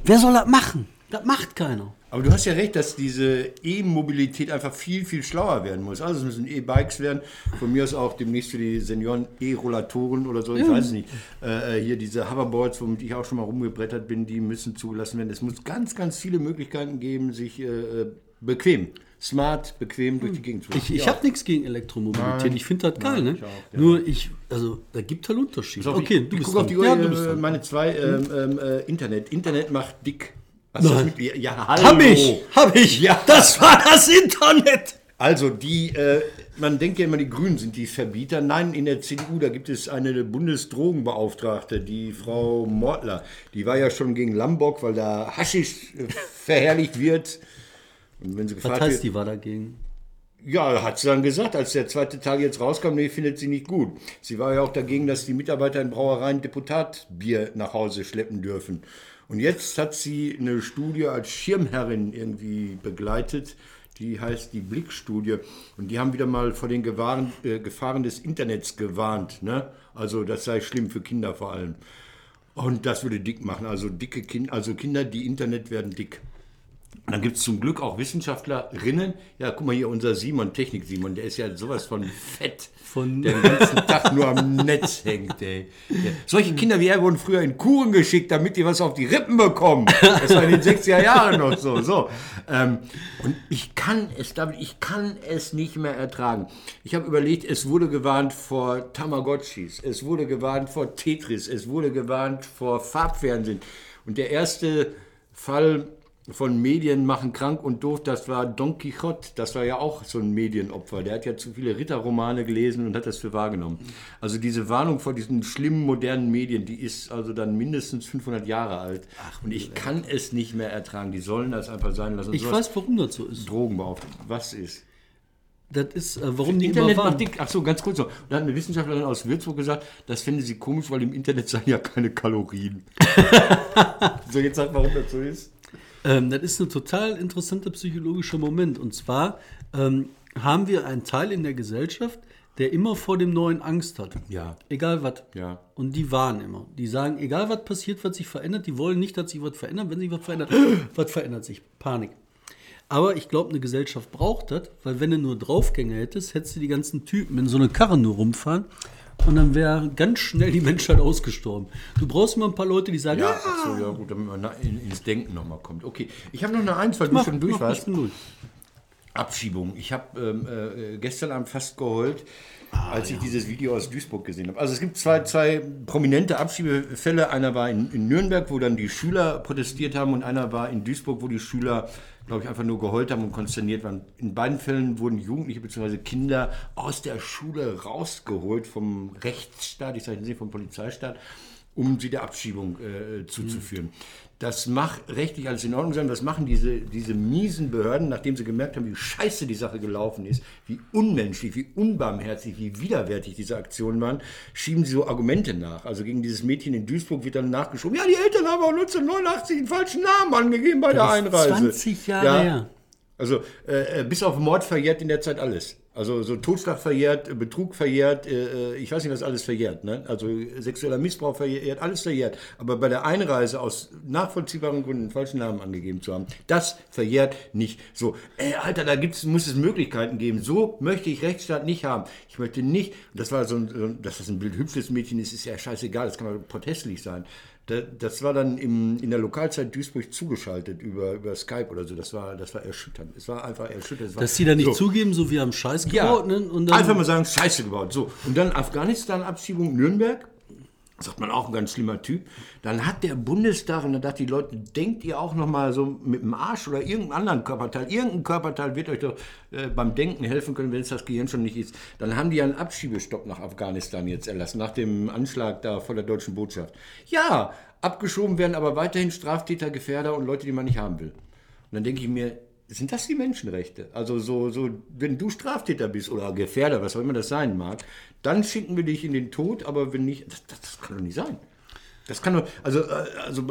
[SPEAKER 1] Wer soll das machen? Das macht keiner.
[SPEAKER 2] Aber du hast ja recht, dass diese E-Mobilität einfach viel, viel schlauer werden muss. Also es müssen E-Bikes werden. Von mir aus auch demnächst für die Senioren E-Rollatoren oder so, ich weiß es nicht. Äh, hier diese Hoverboards, womit ich auch schon mal rumgebrettert bin, die müssen zugelassen werden. Es muss ganz, ganz viele Möglichkeiten geben, sich äh, äh, bequem, smart, bequem durch die Gegend zu
[SPEAKER 1] Ich, ich habe nichts gegen Elektromobilität.
[SPEAKER 2] Nein.
[SPEAKER 1] ich finde das geil,
[SPEAKER 2] Nein,
[SPEAKER 1] ne?
[SPEAKER 2] ich auch, ja.
[SPEAKER 1] Nur ich, also da gibt halt Unterschiede.
[SPEAKER 2] Auf,
[SPEAKER 1] okay,
[SPEAKER 2] ich,
[SPEAKER 1] du
[SPEAKER 2] ich
[SPEAKER 1] bist
[SPEAKER 2] guck auf die. Uhr,
[SPEAKER 1] Ja, du bist
[SPEAKER 2] äh,
[SPEAKER 1] dran.
[SPEAKER 2] meine zwei, ähm, ähm, äh, Internet. Internet macht dick. Das
[SPEAKER 1] Nein.
[SPEAKER 2] mit, ja, hallo.
[SPEAKER 1] Hab ich, hab ich.
[SPEAKER 2] Ja.
[SPEAKER 1] Das war das Internet.
[SPEAKER 2] Also die, äh, man denkt ja immer, die Grünen sind die Verbieter. Nein, in der CDU, da gibt es eine Bundesdrogenbeauftragte, die Frau Mortler. Die war ja schon gegen Lambock, weil da Haschisch äh, verherrlicht wird. Und wenn sie
[SPEAKER 1] Was
[SPEAKER 2] gefragt
[SPEAKER 1] heißt,
[SPEAKER 2] wird,
[SPEAKER 1] die war dagegen?
[SPEAKER 2] ja, hat sie dann gesagt, als der zweite Tag jetzt rauskam, nee, findet sie nicht gut. Sie war ja auch dagegen, dass die Mitarbeiter in Brauereien Deputatbier nach Hause schleppen dürfen. Und jetzt hat sie eine Studie als Schirmherrin irgendwie begleitet, die heißt die Blickstudie. Und die haben wieder mal vor den Gewahren, äh, Gefahren des Internets gewarnt. Ne? Also das sei schlimm für Kinder vor allem. Und das würde dick machen. Also dicke Kinder, also Kinder, die Internet werden dick. Und dann gibt es zum Glück auch Wissenschaftlerinnen. Ja, guck mal hier, unser Simon, Technik-Simon, der ist ja sowas von fett.
[SPEAKER 1] Von-
[SPEAKER 2] der den ganzen Tag nur am Netz hängt, ey. Ja. Solche Kinder wie er wurden früher in Kuren geschickt, damit die was auf die Rippen bekommen. Das war in den 60er Jahren noch so. so. Ähm, und ich kann es, ich kann es nicht mehr ertragen. Ich habe überlegt, es wurde gewarnt vor Tamagotchis, es wurde gewarnt vor Tetris, es wurde gewarnt vor Farbfernsehen. Und der erste Fall von Medien machen krank und doof, das war Don Quixote, das war ja auch so ein Medienopfer. Der hat ja zu viele Ritterromane gelesen und hat das für wahrgenommen. Also diese Warnung vor diesen schlimmen modernen Medien, die ist also dann mindestens 500 Jahre alt. und ich kann es nicht mehr ertragen. Die sollen das einfach sein lassen.
[SPEAKER 1] Ich weiß, warum das so ist.
[SPEAKER 2] Drogenbeauftragte. Was ist?
[SPEAKER 1] Das ist, äh, warum die
[SPEAKER 2] Internet
[SPEAKER 1] immer
[SPEAKER 2] macht dick. Ach so, ganz kurz noch. Da hat eine Wissenschaftlerin aus Würzburg gesagt, das fände sie komisch, weil im Internet seien ja keine Kalorien. so, jetzt sag mal, warum das so ist.
[SPEAKER 1] Ähm, das ist ein total interessanter psychologischer Moment. Und zwar ähm, haben wir einen Teil in der Gesellschaft, der immer vor dem Neuen Angst hat.
[SPEAKER 2] Ja.
[SPEAKER 1] Egal was.
[SPEAKER 2] Ja.
[SPEAKER 1] Und die warnen immer. Die sagen, egal was passiert, was sich verändert, die wollen nicht, dass sich was verändert. Wenn sich was verändert, was verändert sich? Panik. Aber ich glaube, eine Gesellschaft braucht das, weil wenn du nur Draufgänger hättest, hättest du die ganzen Typen in so eine Karre nur rumfahren und dann wäre ganz schnell die Menschheit ausgestorben. Du brauchst immer ein paar Leute, die sagen,
[SPEAKER 2] Ja, ach so, ja gut, damit man ins Denken nochmal kommt. Okay, ich habe noch eine Eins, weil du
[SPEAKER 1] mach,
[SPEAKER 2] schon durch
[SPEAKER 1] mach,
[SPEAKER 2] warst.
[SPEAKER 1] ich bin durch.
[SPEAKER 2] Abschiebung. Ich habe ähm, äh, gestern Abend fast geheult, als ich dieses Video aus Duisburg gesehen habe. Also es gibt zwei, zwei prominente Abschiebefälle. Einer war in, in Nürnberg, wo dann die Schüler protestiert haben und einer war in Duisburg, wo die Schüler, glaube ich, einfach nur geheult haben und konsterniert waren. In beiden Fällen wurden Jugendliche bzw. Kinder aus der Schule rausgeholt vom Rechtsstaat, ich sage nicht vom Polizeistaat, um sie der Abschiebung äh, zuzuführen. Das macht rechtlich alles in Ordnung sein. Das machen diese, diese miesen Behörden, nachdem sie gemerkt haben, wie scheiße die Sache gelaufen ist, wie unmenschlich, wie unbarmherzig, wie widerwärtig diese Aktionen waren, schieben sie so Argumente nach. Also gegen dieses Mädchen in Duisburg wird dann nachgeschoben, ja, die Eltern haben auch 1989 den falschen Namen angegeben bei der
[SPEAKER 1] ist
[SPEAKER 2] Einreise.
[SPEAKER 1] 20 Jahre her.
[SPEAKER 2] Also äh, äh, bis auf Mord verjährt in der Zeit alles. Also so Totschlag verjährt, äh, Betrug verjährt, äh, äh, ich weiß nicht, was alles verjährt. Ne? Also äh, sexueller Missbrauch verjährt, alles verjährt. Aber bei der Einreise aus nachvollziehbaren Gründen den falschen Namen angegeben zu haben, das verjährt nicht. So, ey, Alter, da gibt's, muss es Möglichkeiten geben. So möchte ich Rechtsstaat nicht haben. Ich möchte nicht, das war so ein dass das ein bildhübsches Mädchen ist, ist ja scheißegal, das kann mal protestlich sein. Da- Das war dann im, in der Lokalzeit Duisburg zugeschaltet über, über Skype oder so. Das war, das war erschütternd. Es war einfach erschütternd.
[SPEAKER 1] Dass die da nicht
[SPEAKER 2] so.
[SPEAKER 1] zugeben, so wir haben Scheiß
[SPEAKER 2] Ja,
[SPEAKER 1] gebaut. Ne? Und dann,
[SPEAKER 2] einfach mal sagen, Scheiße gebaut. So. Und dann Afghanistan-Abschiebung Nürnberg. Sagt man auch ein ganz schlimmer Typ. Dann hat der Bundestag, und da dachte die Leute, denkt ihr auch noch mal so mit dem Arsch oder irgendeinem anderen Körperteil. Irgendein Körperteil wird euch doch äh, beim Denken helfen können, wenn es das Gehirn schon nicht ist. Dann haben die einen Abschiebestopp nach Afghanistan jetzt erlassen, nach dem Anschlag da vor der deutschen Botschaft. Ja, abgeschoben werden aber weiterhin Straftäter, Gefährder und Leute, die man nicht haben will. Und dann denke ich mir, sind das die Menschenrechte? Also so, so, wenn du Straftäter bist oder Gefährder, was auch immer das sein mag, dann schicken wir dich in den Tod, aber wenn nicht, das, das, das kann doch nicht sein. Das kann doch, also, äh, also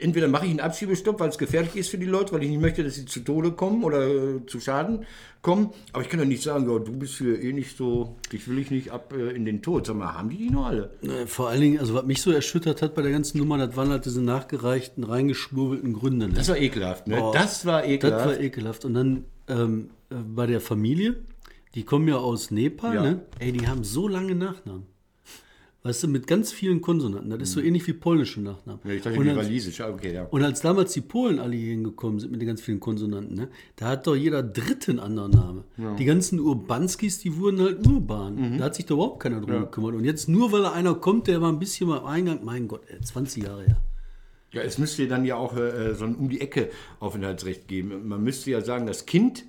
[SPEAKER 2] entweder mache ich einen Abschiebestopp, weil es gefährlich ist für die Leute, weil ich nicht möchte, dass sie zu Tode kommen oder äh, zu Schaden kommen. Aber ich kann doch nicht sagen, ja, du bist hier eh nicht so, dich will ich nicht ab äh, in den Tod. Sag mal, haben die die noch alle?
[SPEAKER 1] Vor allen Dingen, also was mich so erschüttert hat bei der ganzen Nummer, das waren halt diese nachgereichten, reingeschwurbelten Gründe. Ne?
[SPEAKER 2] Das war ekelhaft, ne?
[SPEAKER 1] Oh,
[SPEAKER 2] das war ekelhaft.
[SPEAKER 1] Das war ekelhaft. Und dann ähm, äh, bei der Familie, die kommen ja aus Nepal,
[SPEAKER 2] Ja.
[SPEAKER 1] ne? Ey, die haben so lange Nachnamen. Weißt du, mit ganz vielen Konsonanten. Das ist so ähnlich wie polnische Nachnamen.
[SPEAKER 2] Mhm. ja, ich dachte,
[SPEAKER 1] und, als,
[SPEAKER 2] walisisch, ah, okay, ja.
[SPEAKER 1] und als damals die Polen alle hier hingekommen sind mit den ganz vielen Konsonanten, ne? da hat doch jeder Dritte einen anderen Name. Die ganzen Urbanskis, die wurden halt Urban.
[SPEAKER 2] Mhm.
[SPEAKER 1] Da hat sich da überhaupt keiner drum gekümmert. Und jetzt nur, weil da einer kommt, der mal ein bisschen mal im Eingang, mein Gott, ey, 20 Jahre her.
[SPEAKER 2] Ja, es müsste dann ja auch äh, so ein um die Ecke Aufenthaltsrecht geben. Man müsste ja sagen, das Kind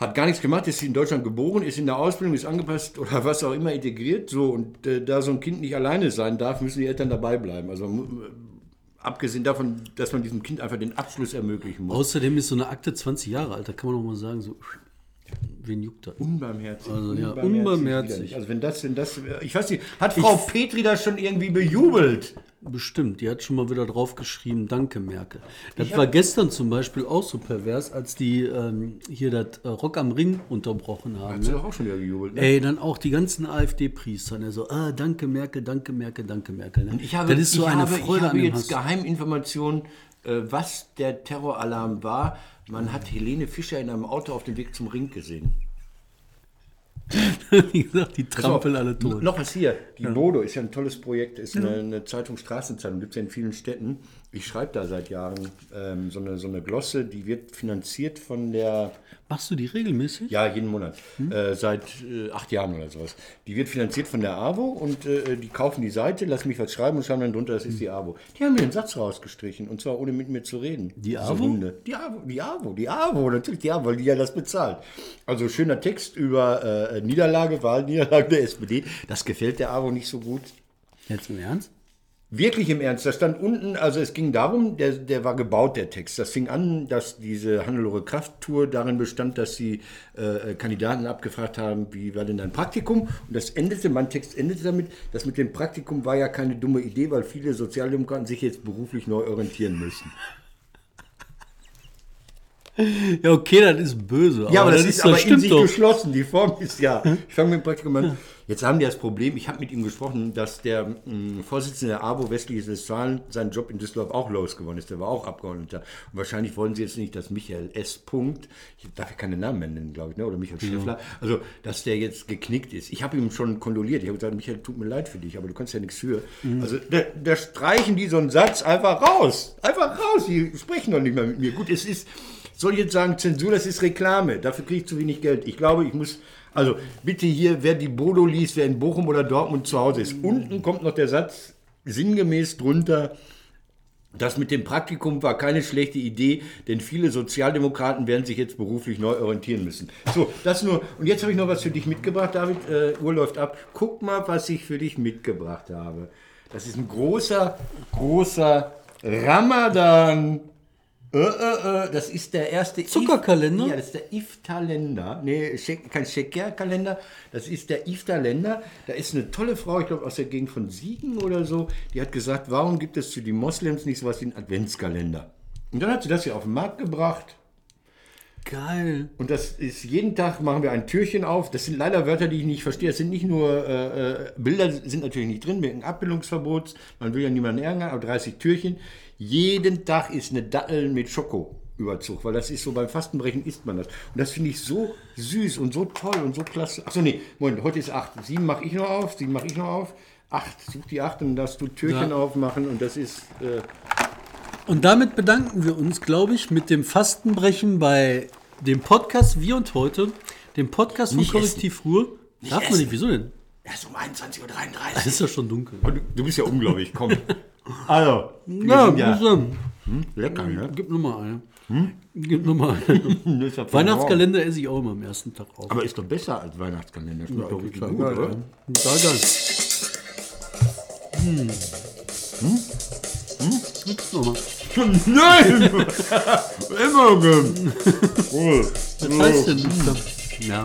[SPEAKER 2] hat gar nichts gemacht, ist in Deutschland geboren, ist in der Ausbildung, ist angepasst oder was auch immer integriert. So und äh, da so ein Kind nicht alleine sein darf, müssen die Eltern dabei bleiben. Also äh, abgesehen davon, dass man diesem Kind einfach den Abschluss ermöglichen muss.
[SPEAKER 1] Außerdem ist so eine Akte 20 Jahre alt, da kann man auch mal sagen, so, wen juckt das?
[SPEAKER 2] Unbarmherzig.
[SPEAKER 1] Also, ja, unbarmherzig.
[SPEAKER 2] Also wenn das, wenn das, ich weiß nicht, hat Frau Petri das schon irgendwie bejubelt?
[SPEAKER 1] Bestimmt, die hat schon mal wieder draufgeschrieben, danke Merkel. Das war gestern zum Beispiel auch so pervers, als die ähm, hier das äh, Rock am Ring unterbrochen haben.
[SPEAKER 2] Hat sie
[SPEAKER 1] Ne?
[SPEAKER 2] doch auch schon wieder gejubelt. Ne?
[SPEAKER 1] Ey, dann auch die ganzen AfD-Priester, ne? so, ah, danke Merkel, danke Merkel, danke Merkel. Ne?
[SPEAKER 2] Ich habe,
[SPEAKER 1] das ist so
[SPEAKER 2] ich
[SPEAKER 1] eine
[SPEAKER 2] habe,
[SPEAKER 1] Freude
[SPEAKER 2] ich habe
[SPEAKER 1] an
[SPEAKER 2] jetzt. Geheiminformationen, äh, was der Terroralarm war. Man hat Helene Fischer in einem Auto auf dem Weg zum Ring gesehen.
[SPEAKER 1] Wie gesagt, die trampeln alle tot.
[SPEAKER 2] Noch was hier. Die Bodo ist ja ein tolles Projekt, ist eine, eine Zeitung, Straßenzeitung, gibt es ja in vielen Städten. Ich schreibe da seit Jahren ähm, so, eine, so eine Glosse, die wird finanziert von der
[SPEAKER 1] Machst du die regelmäßig?
[SPEAKER 2] Ja, jeden Monat. Äh, seit äh, acht Jahren oder sowas. Die wird finanziert von der AWO und äh, die kaufen die Seite, lassen mich was schreiben und schreiben dann drunter, das ist die AWO. Die haben mir einen Satz rausgestrichen und zwar ohne mit mir zu reden.
[SPEAKER 1] Die AWO?
[SPEAKER 2] Die AWO, die AWO, die AWO, natürlich die AWO, weil die ja das bezahlt. Also schöner Text über äh, Niederlage, Wahlniederlage der SPD. Das gefällt der AWO nicht so gut.
[SPEAKER 1] Jetzt im Ernst?
[SPEAKER 2] Wirklich im Ernst, da stand unten, also es ging darum, der, der war gebaut, der Text. Das fing an, dass diese Hannelore Kraft-Tour darin bestand, dass sie äh, Kandidaten abgefragt haben, wie war denn dein Praktikum? Und das endete, mein Text endete damit, das mit dem Praktikum war ja keine dumme Idee, weil viele Sozialdemokraten sich jetzt beruflich neu orientieren müssen.
[SPEAKER 1] Ja, okay, das ist böse.
[SPEAKER 2] Ja, aber das, ist aber in
[SPEAKER 1] stimmt
[SPEAKER 2] sich
[SPEAKER 1] doch.
[SPEAKER 2] geschlossen. Die Form ist ja. Ich fange mit dem Praktikum an. Jetzt haben die das Problem, ich habe mit ihm gesprochen, dass der mh, Vorsitzende der ABO Westliches Westfalen seinen Job in Düsseldorf auch losgeworden ist. Der war auch Abgeordneter. Und wahrscheinlich wollen sie jetzt nicht, dass Michael S. Punkt, ich darf ja keine Namen mehr nennen, glaube ich, ne? oder Michael Schäffler, also dass der jetzt geknickt ist. Ich habe ihm schon kondoliert. Ich habe gesagt, Michael, tut mir leid für dich, aber du kannst ja nichts für. Also da, da streichen die so einen Satz einfach raus. Einfach raus. Die sprechen doch nicht mehr mit mir. Gut, es ist soll ich jetzt sagen, Zensur, das ist Reklame. Dafür kriege ich zu wenig Geld. Ich glaube, ich muss. Also bitte hier, wer die Bodo liest, wer in Bochum oder Dortmund zu Hause ist. Unten kommt noch der Satz sinngemäß drunter. Das mit dem Praktikum war keine schlechte Idee, denn viele Sozialdemokraten werden sich jetzt beruflich neu orientieren müssen. So, das nur. Und jetzt habe ich noch was für dich mitgebracht, David. Äh, Uhr läuft ab. Guck mal, was ich für dich mitgebracht habe. Das ist ein großer, großer Ramadan. Äh, äh, äh, das ist der erste
[SPEAKER 1] Zuckerkalender?
[SPEAKER 2] Ja, das ist der Iftar-Länder. Nee, kein Sheker-Kalender. Das ist der Iftar-Länder. Da ist eine tolle Frau, ich glaube aus der Gegend von Siegen oder so, die hat gesagt, warum gibt es für die Moslems nicht sowas wie einen Adventskalender? Und dann hat sie das hier auf den Markt gebracht.
[SPEAKER 1] Geil.
[SPEAKER 2] Und das ist jeden Tag machen wir ein Türchen auf. Das sind leider Wörter, die ich nicht verstehe. Das sind nicht nur äh, äh, Bilder, sind natürlich nicht drin, wegen Abbildungsverbots. Man will ja niemanden ärgern, aber 30 Türchen. Jeden Tag ist eine Dattel mit Schokoüberzug, weil das ist so beim Fastenbrechen isst man das. Und das finde ich so süß und so toll und so klasse. Achso, nee, Moment, heute ist 8. Sieben mache ich noch auf, sieben mache ich noch auf. Acht, such die 8 und dann darfst du Türchen
[SPEAKER 1] Ja.
[SPEAKER 2] aufmachen und das ist. Äh,
[SPEAKER 1] Und damit bedanken wir uns, glaube ich, mit dem Fastenbrechen bei dem Podcast Wir und Heute, dem Podcast von
[SPEAKER 2] Nicht
[SPEAKER 1] Korrektiv Ruhr. Darf man nicht, wieso denn?
[SPEAKER 2] erst um 21.33 Uhr.
[SPEAKER 1] Es ist ja schon dunkel.
[SPEAKER 2] Du, du bist ja unglaublich, komm. Also,
[SPEAKER 1] Ja,
[SPEAKER 2] ja
[SPEAKER 1] sagen.
[SPEAKER 2] lecker, ne?
[SPEAKER 1] Gib nur mal eine. Gib nur mal eine.
[SPEAKER 2] Ist ja
[SPEAKER 1] Weihnachtskalender esse ich auch immer am ersten Tag auf.
[SPEAKER 2] Aber ist doch besser als Weihnachtskalender. Schmeckt doch gut,
[SPEAKER 1] geil,
[SPEAKER 2] oder?
[SPEAKER 1] ja. Total geil. Hm. Noch mal.
[SPEAKER 2] Nein! Immer gern.
[SPEAKER 1] Was heißt denn? Ja.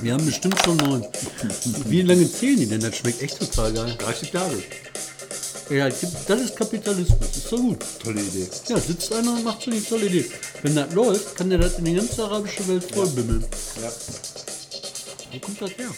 [SPEAKER 1] Wir haben bestimmt schon neun. Wie lange zählen die denn? Das schmeckt echt total geil.
[SPEAKER 2] 30 Tage.
[SPEAKER 1] Ja, das ist Kapitalismus. Ist doch gut.
[SPEAKER 2] Tolle Idee.
[SPEAKER 1] Ja, sitzt einer und macht so eine tolle Idee. Wenn das läuft, kann der das in die ganze arabische Welt vollbimmeln.
[SPEAKER 2] Ja.
[SPEAKER 1] Wo kommt das her?